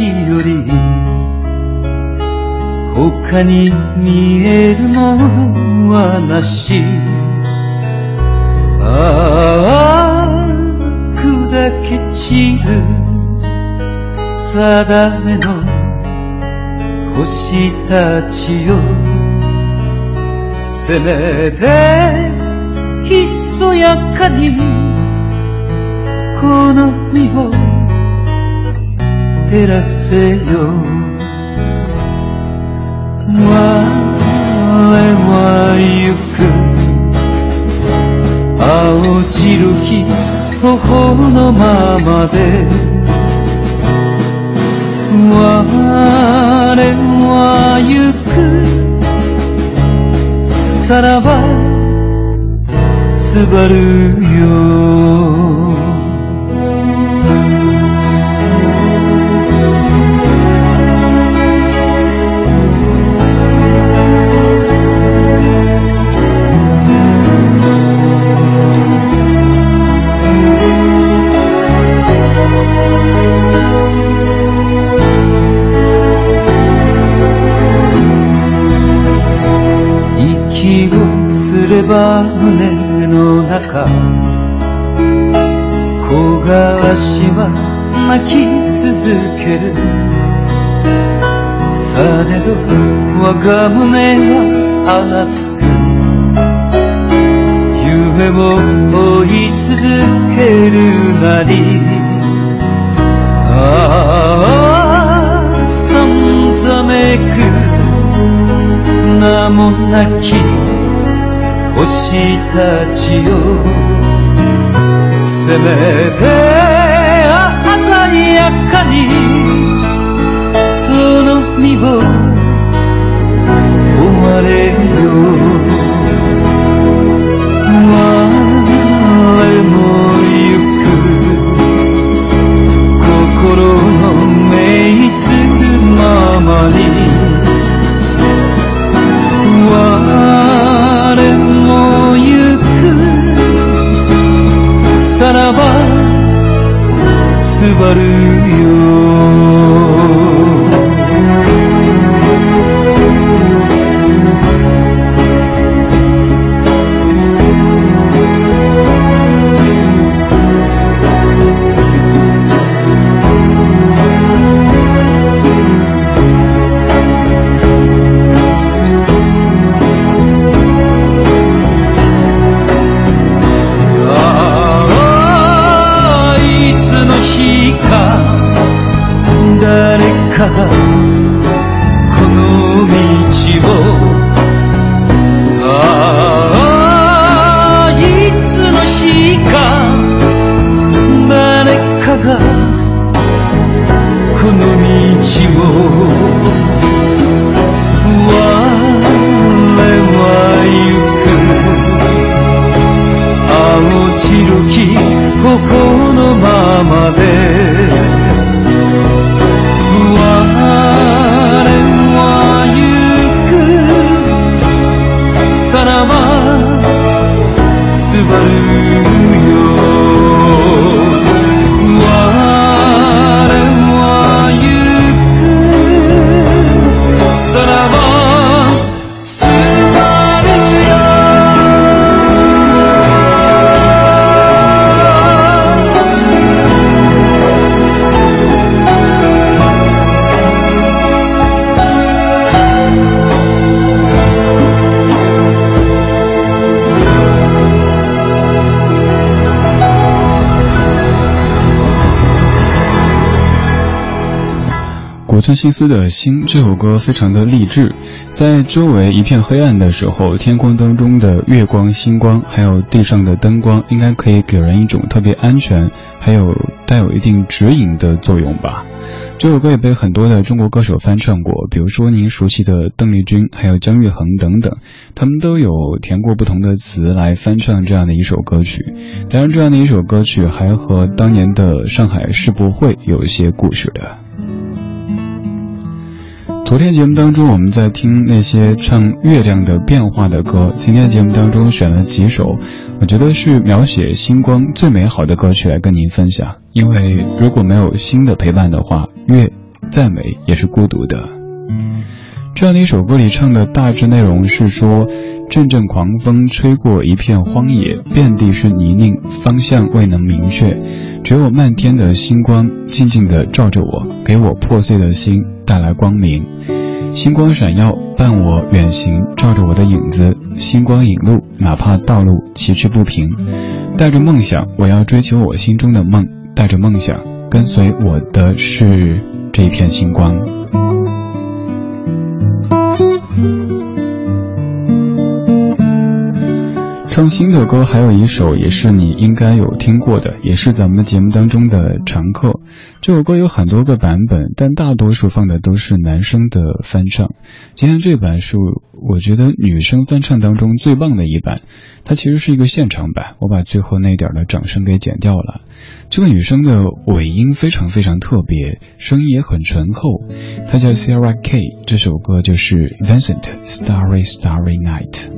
道より他に見えるものはなし。ああ砕け散る定めの星たちよ。せめてひそやかにこの身を照らせよ。我は行く。青白き頬のままで。我は行く。さらばすばるよ。ば胸の中。木枯らしは泣き続ける。されど我が胸は熱く。夢を追い続けるなり。ああさんざめく。名もなき星たちよせめて鮮やかにその身を追われよ托西斯的心这首歌非常的励志，在周围一片黑暗的时候，天空当中的月光、星光，还有地上的灯光，应该可以给人一种特别安全，还有带有一定指引的作用吧。这首歌也被很多的中国歌手翻唱过，比如说您熟悉的邓丽君，还有姜育恒等等，他们都有填过不同的词来翻唱这样的一首歌曲。当然，这样的一首歌曲还和当年的上海世博会有一些故事的。昨天节目当中，我们在听那些唱月亮的变化的歌。今天节目当中选了几首，我觉得是描写星光最美好的歌曲来跟您分享。因为如果没有星的陪伴的话，月再美也是孤独的。这样的一首歌里唱的大致内容是说，阵阵狂风吹过一片荒野，遍地是泥泞，方向未能明确，只有漫天的星光静静地照着我，给我破碎的心带来光明。星光闪耀，伴我远行，照着我的影子。星光引路，哪怕道路崎岖不平。带着梦想，我要追求我心中的梦。带着梦想，跟随我的是这一片星光。用新的歌还有一首，也是你应该有听过的，也是咱们节目当中的常客。这首歌有很多个版本，但大多数放的都是男生的翻唱。今天这版是我觉得女生翻唱当中最棒的一版，它其实是一个现场版，我把最后那点的掌声给剪掉了。这个女生的尾音非常非常特别，声音也很醇厚。她叫 Sarah K，这首歌就是 Vincent Starry Starry Night。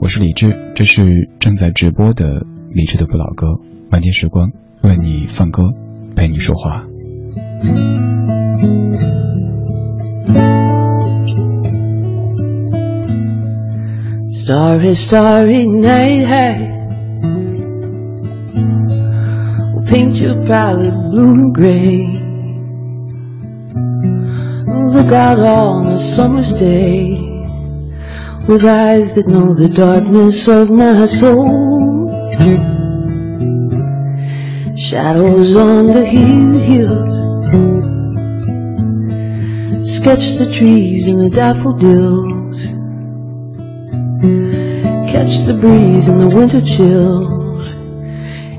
我是李志，这是正在直播的李志的不老歌，晚间时光为你放歌，陪你说话。Starry, starry night, your palette blue and gray. Look out on a summer's day with eyes that know the darkness of my soul. Shadows on the hill hills sketch the trees and the daffodils. Catch the breeze and the winter chills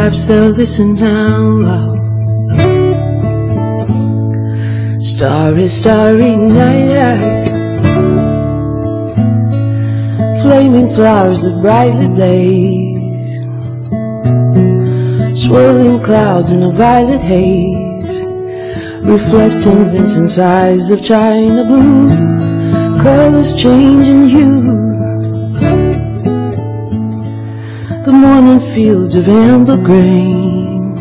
perhaps they'll listen now starry starry night. Flaming flowers that brightly blaze, swirling clouds in a violet haze, reflecting Vincent's eyes of china blue, colors changing hue. Fields of amber grain,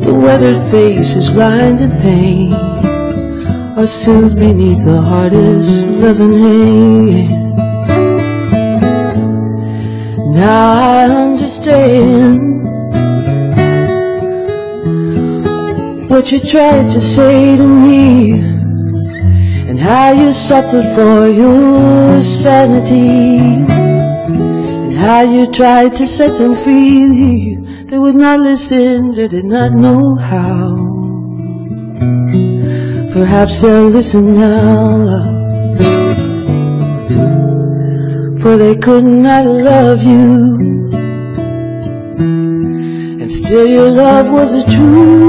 the weathered faces lined in pain are soothed beneath the hardest loving hand. Now I understand what you tried to say to me and how you suffered for your sanity how you tried to set them free. They would not listen, they did not know how. Perhaps they'll listen now for they could not love you. And still your love was the truth.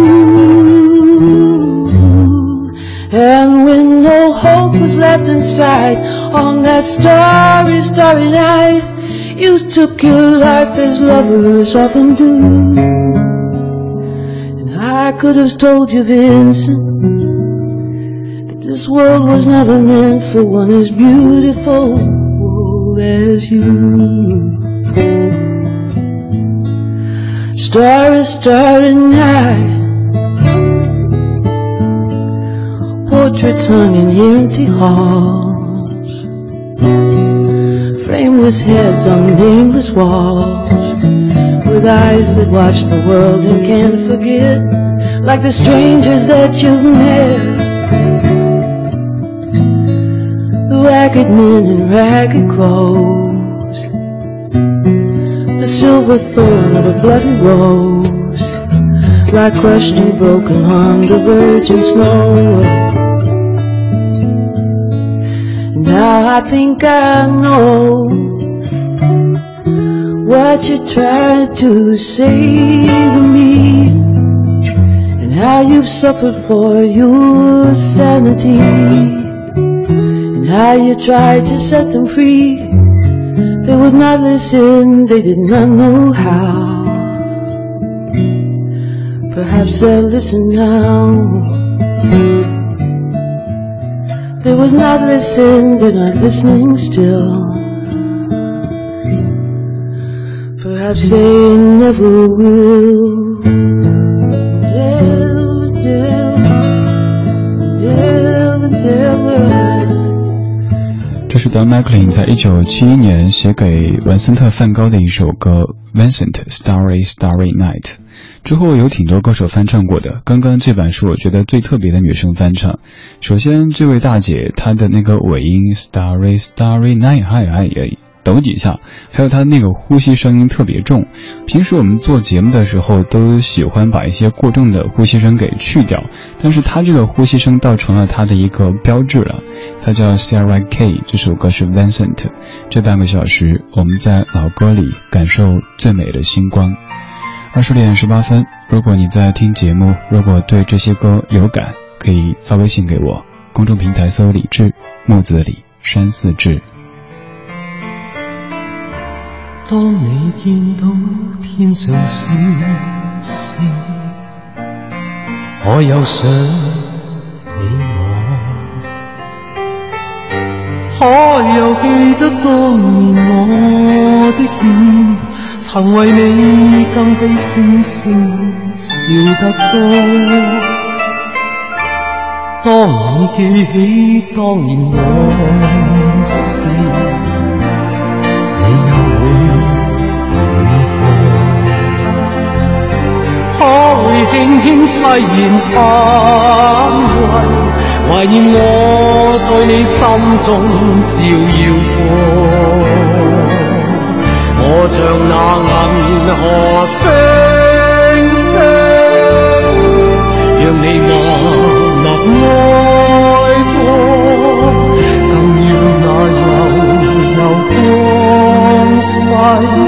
And when no hope was left inside on that starry, starry night, you took your life as lovers often do. And I could have told you, Vincent, that this world was never meant for one as beautiful as you. Starry, starry night. Portraits hung in empty halls. Frameless heads on nameless walls. With eyes that watch the world and can't forget. Like the strangers that you've met. The ragged men in ragged clothes, the silver thorn of a bloody rose, like crushed and broken on the virgin snow. Now I think I know what you tried to say to me and how you've suffered for your sanity and how you tried to set them free. They would not listen, they did not know how. Perhaps they'll listen now. They would not listen, they're not listening still. Perhaps they never will. Never, never, never, never. 这是 Don McLean 在一九七一年写给文森特·梵高的一首歌《Vincent Starry Starry Night》。 之后有挺多歌手翻唱过的，刚刚这版是我觉得最特别的女生翻唱。首先，这位大姐她的那个尾音 Starry Starry Night，嗨嗨也抖几下，还有她那个呼吸声音特别重。平时我们做节目的时候都喜欢把一些过重的呼吸声给去掉，但是她这个呼吸声倒成了她的一个标志了。她叫 Sarah K，这首歌是 Vincent。这半个小时，我们在老歌里感受最美的星光。二十点十八分，如果你在听节目，如果对这些歌有感，可以发微信给我，公众平台搜“李志木子李山寺志”。当你见到天上星星，我又想起我，可又记得当年我的愿。曾为你更比星星笑得多。当你记起当年往事，你又会如何？可会轻轻凄然叹喟，怀念我在你心中照耀。我像那银河星星，让你默默爱过，更要那柔柔光辉。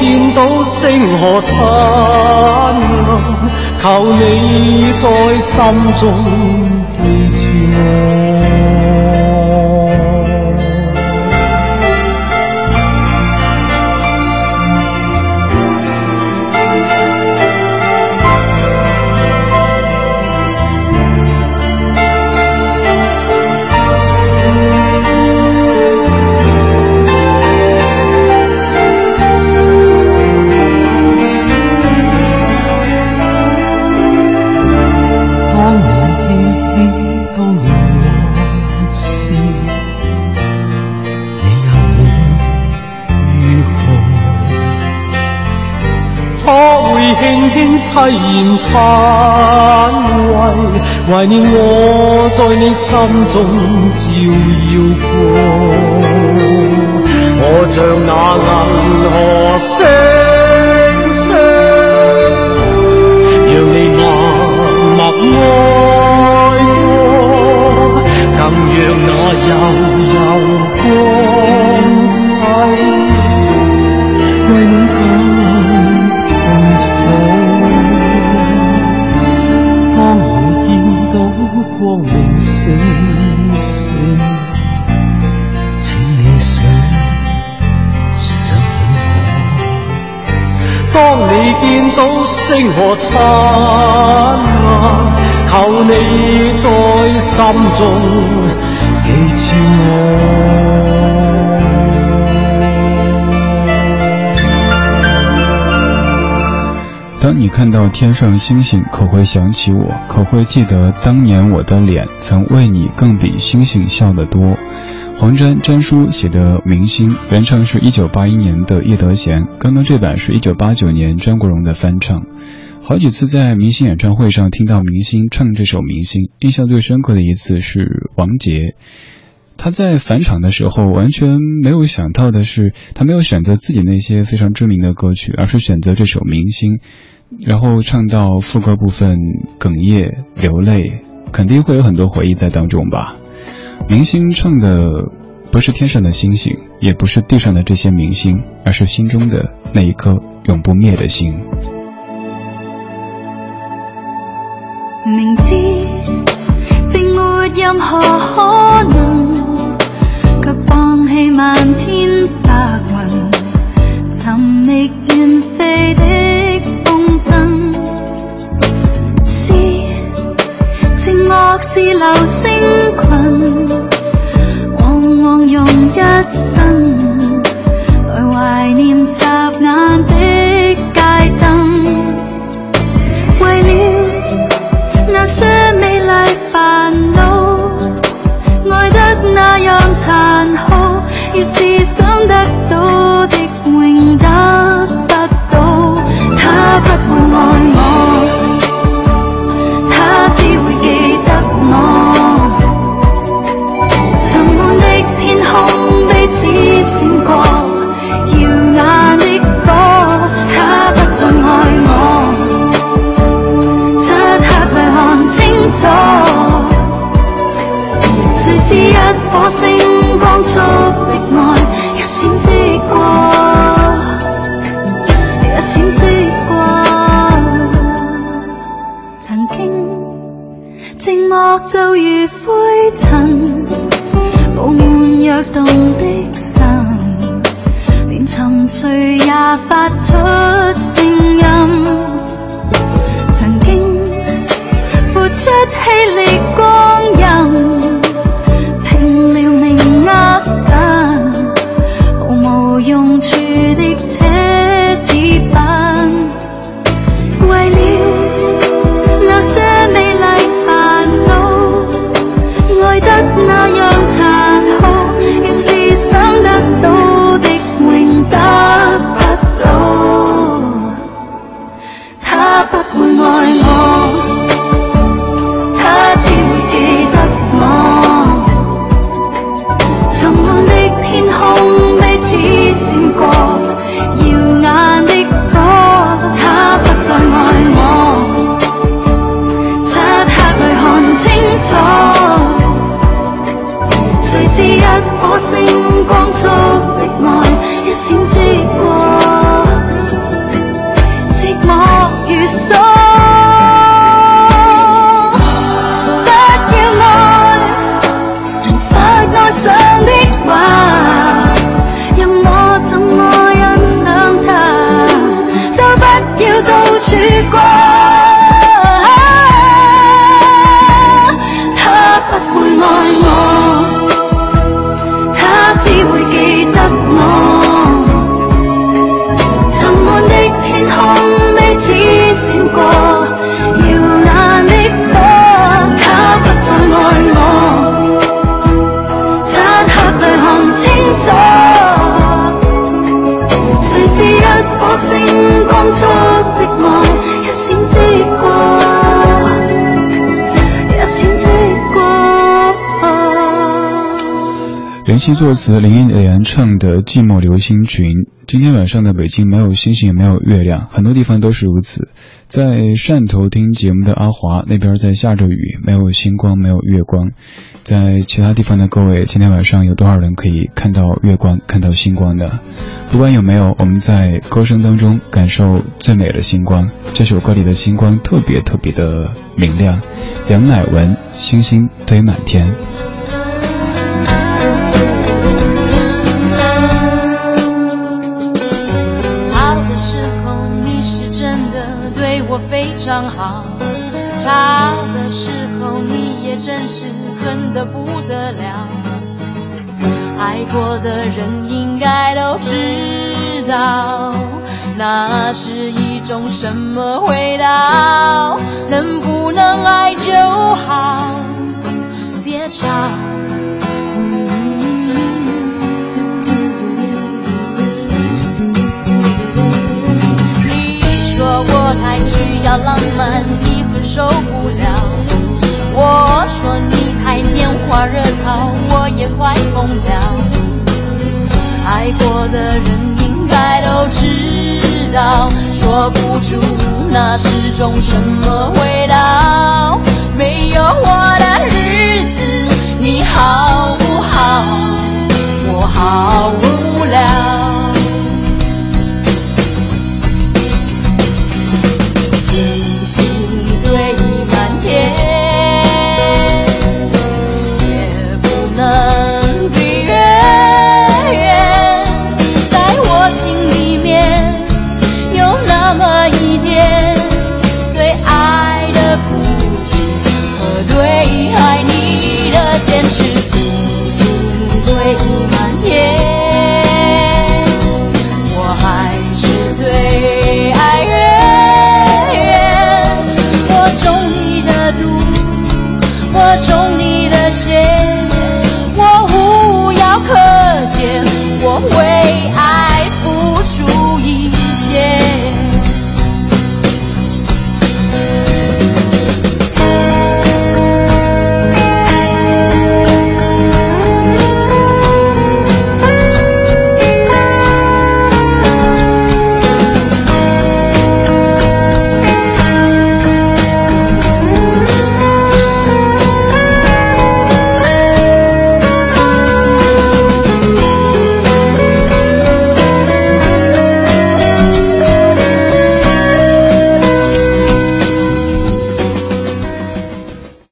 见到星河灿烂，求你在心中凄然叹喟，怀念我在你心中照耀过。我像那银河星星，让你默默爱我灿烂，求你在心中记住我。当你看到天上星星，可会想起我？可会记得当年我的脸曾为你更比星星笑得多？黄沾沾叔写的《明星》，原唱是一九八一年的叶德娴，刚刚这版是一九八九年张国荣的翻唱。好几次在明星演唱会上听到明星唱这首《明星》，印象最深刻的一次是王杰。他在返场的时候，完全没有想到的是，他没有选择自己那些非常知名的歌曲，而是选择这首《明星》，然后唱到副歌部分哽咽流泪，肯定会有很多回忆在当中吧。明星唱的不是天上的星星，也不是地上的这些明星，而是心中的那一颗永不灭的心。明知并没任何发出声音。曾经付出气力光阴。爱我他只会记得我沉闷的天空彼此闪过耀眼的火他不再爱我漆黑里看清楚谁是一颗星光中林夕作词，林忆莲唱的《寂寞流星群》。今天晚上的北京没有星星，也没有月亮，很多地方都是如此。在汕头听节目的阿华那边在下着雨，没有星光，没有月光。在其他地方的各位，今天晚上有多少人可以看到月光、看到星光的？不管有没有，我们在歌声当中感受最美的星光。这首歌里的星光特别特别的明亮。杨乃文《星星堆满天》。差的时候你也真是。恨得不得了，爱过的人应该都知道，那是一种什么味道。能不能爱就好，别吵。你說我太需要热草我也快疯掉爱过的人应该都知道说不出那是种什么味道。没有我的日子你好不好我好无聊